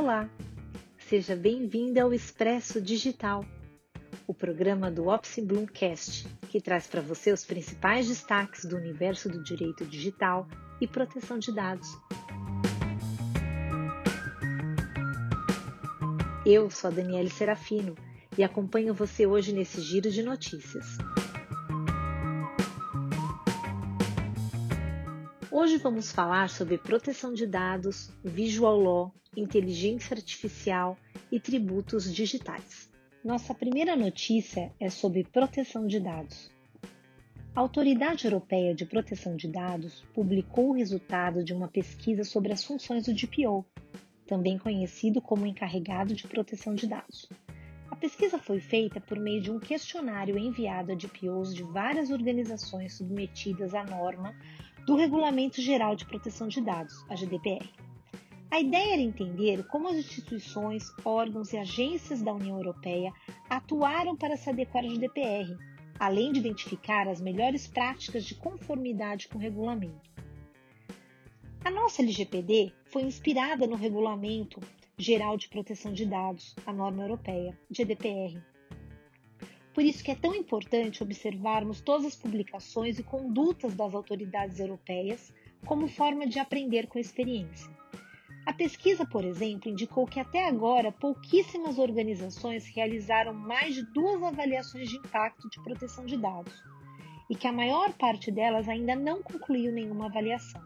Olá, seja bem-vindo ao Expresso Digital, o programa do Opsi Bloomcast, que traz para você os principais destaques do universo do direito digital e proteção de dados. Eu sou a Daniele Serafino e acompanho você hoje nesse giro de notícias. Hoje vamos falar sobre proteção de dados, visual law, inteligência artificial e tributos digitais. Nossa primeira notícia é sobre proteção de dados. A Autoridade Europeia de Proteção de Dados publicou o resultado de uma pesquisa sobre as funções do DPO, também conhecido como Encarregado de Proteção de Dados. A pesquisa foi feita por meio de um questionário enviado a DPOs de várias organizações submetidas à norma do Regulamento Geral de Proteção de Dados, a GDPR. A ideia era entender como as instituições, órgãos e agências da União Europeia atuaram para se adequar à GDPR, além de identificar as melhores práticas de conformidade com o regulamento. A nossa LGPD foi inspirada no Regulamento Geral de Proteção de Dados, a norma europeia, GDPR, por isso que é tão importante observarmos todas as publicações e condutas das autoridades europeias como forma de aprender com a experiência. A pesquisa, por exemplo, indicou que até agora pouquíssimas organizações realizaram mais de duas avaliações de impacto de proteção de dados e que a maior parte delas ainda não concluiu nenhuma avaliação.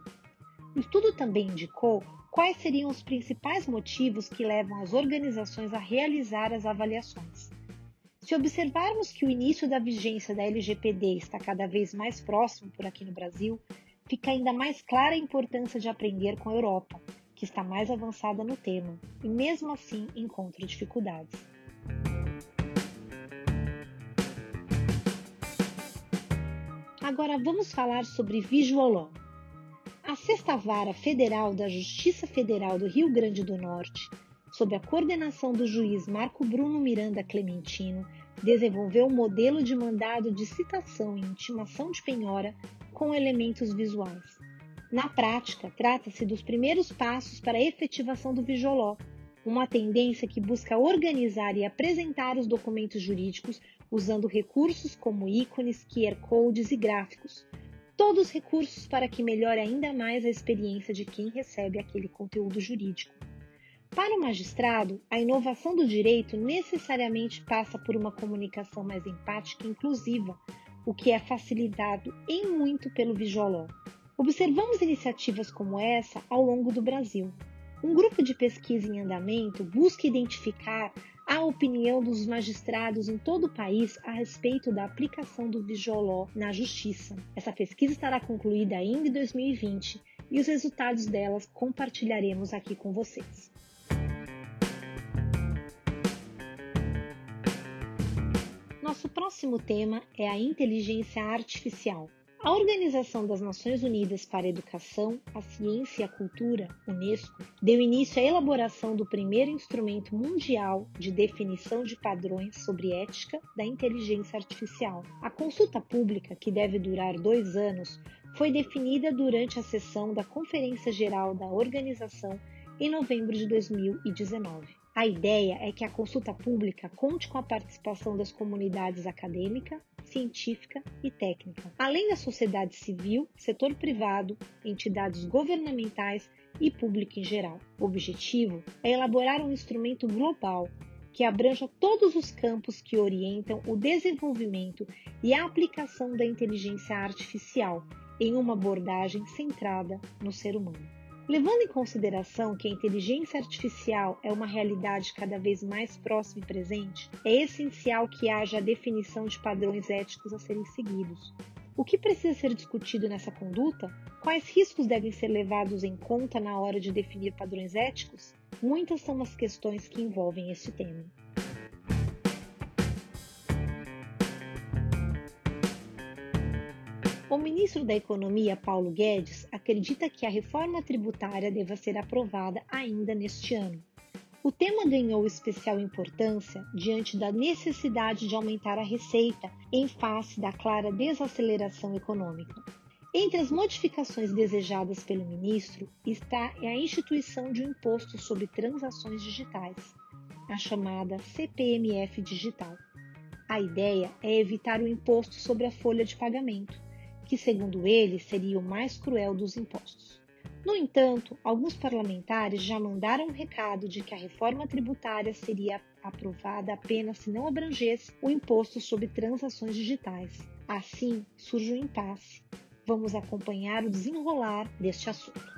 O estudo também indicou quais seriam os principais motivos que levam as organizações a realizar as avaliações. Se observarmos que o início da vigência da LGPD está cada vez mais próximo por aqui no Brasil, fica ainda mais clara a importância de aprender com a Europa, que está mais avançada no tema e mesmo assim encontra dificuldades. Agora vamos falar sobre Visual Law. A Sexta Vara Federal da Justiça Federal do Rio Grande do Norte sob a coordenação do juiz Marco Bruno Miranda Clementino, desenvolveu um modelo de mandado de citação e intimação de penhora com elementos visuais. Na prática, trata-se dos primeiros passos para a efetivação do Visualó, uma tendência que busca organizar e apresentar os documentos jurídicos usando recursos como ícones, QR codes e gráficos. Todos recursos para que melhore ainda mais a experiência de quem recebe aquele conteúdo jurídico. Para o magistrado, a inovação do direito necessariamente passa por uma comunicação mais empática e inclusiva, o que é facilitado em muito pelo Visualó. Observamos iniciativas como essa ao longo do Brasil. Um grupo de pesquisa em andamento busca identificar a opinião dos magistrados em todo o país a respeito da aplicação do Visualó na justiça. Essa pesquisa estará concluída ainda em 2020 e os resultados delas compartilharemos aqui com vocês. Nosso próximo tema é a inteligência artificial. A Organização das Nações Unidas para a Educação, a Ciência e a Cultura, UNESCO, deu início à elaboração do primeiro instrumento mundial de definição de padrões sobre ética da inteligência artificial. A consulta pública, que deve durar dois anos, foi definida durante a sessão da Conferência Geral da organização em novembro de 2019. A ideia é que a consulta pública conte com a participação das comunidades acadêmica, científica e técnica, além da sociedade civil, setor privado, entidades governamentais e público em geral. O objetivo é elaborar um instrumento global que abranja todos os campos que orientam o desenvolvimento e a aplicação da inteligência artificial em uma abordagem centrada no ser humano. Levando em consideração que a inteligência artificial é uma realidade cada vez mais próxima e presente, é essencial que haja a definição de padrões éticos a serem seguidos. O que precisa ser discutido nessa conduta? Quais riscos devem ser levados em conta na hora de definir padrões éticos? Muitas são as questões que envolvem este tema. O ministro da Economia, Paulo Guedes, acredita que a reforma tributária deva ser aprovada ainda neste ano. O tema ganhou especial importância diante da necessidade de aumentar a receita em face da clara desaceleração econômica. Entre as modificações desejadas pelo ministro está a instituição de um imposto sobre transações digitais, a chamada CPMF digital. A ideia é evitar o imposto sobre a folha de pagamento, que, segundo ele, seria o mais cruel dos impostos. No entanto, alguns parlamentares já mandaram um recado de que a reforma tributária seria aprovada apenas se não abrangesse o imposto sobre transações digitais. Assim, surge um impasse. Vamos acompanhar o desenrolar deste assunto.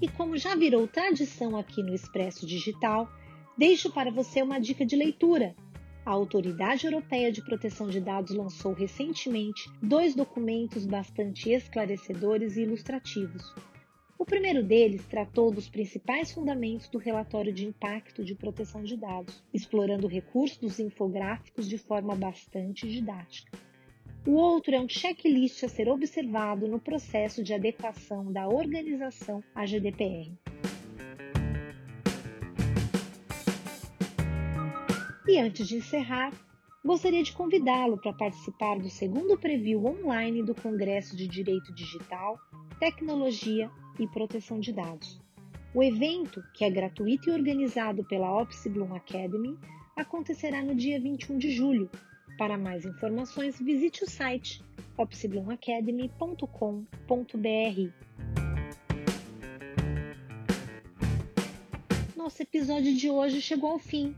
E como já virou tradição aqui no Expresso Digital, deixo para você uma dica de leitura a Autoridade Europeia de Proteção de Dados lançou recentemente dois documentos bastante esclarecedores e ilustrativos. O primeiro deles tratou dos principais fundamentos do relatório de impacto de proteção de dados, explorando o recurso dos infográficos de forma bastante didática. O outro é um checklist a ser observado no processo de adequação da organização à GDPR. E antes de encerrar, gostaria de convidá-lo para participar do segundo preview online do Congresso de Direito Digital, Tecnologia e Proteção de Dados. O evento, que é gratuito e organizado pela Opsi Bloom Academy, acontecerá no dia 21 de julho. Para mais informações, visite o site opsiblumacademy.com.br. Nosso episódio de hoje chegou ao fim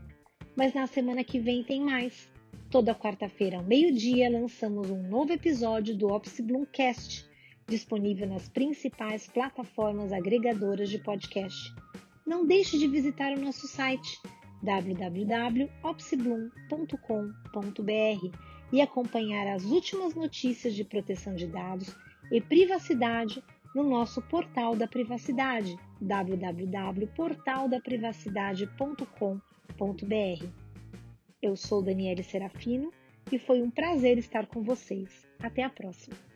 mas na semana que vem tem mais. Toda quarta-feira ao meio-dia lançamos um novo episódio do Office Bloomcast, disponível nas principais plataformas agregadoras de podcast. Não deixe de visitar o nosso site www.opsibloom.com.br e acompanhar as últimas notícias de proteção de dados e privacidade no nosso portal da privacidade www.portaldaprivacidade.com.br eu sou Daniele Serafino e foi um prazer estar com vocês. Até a próxima!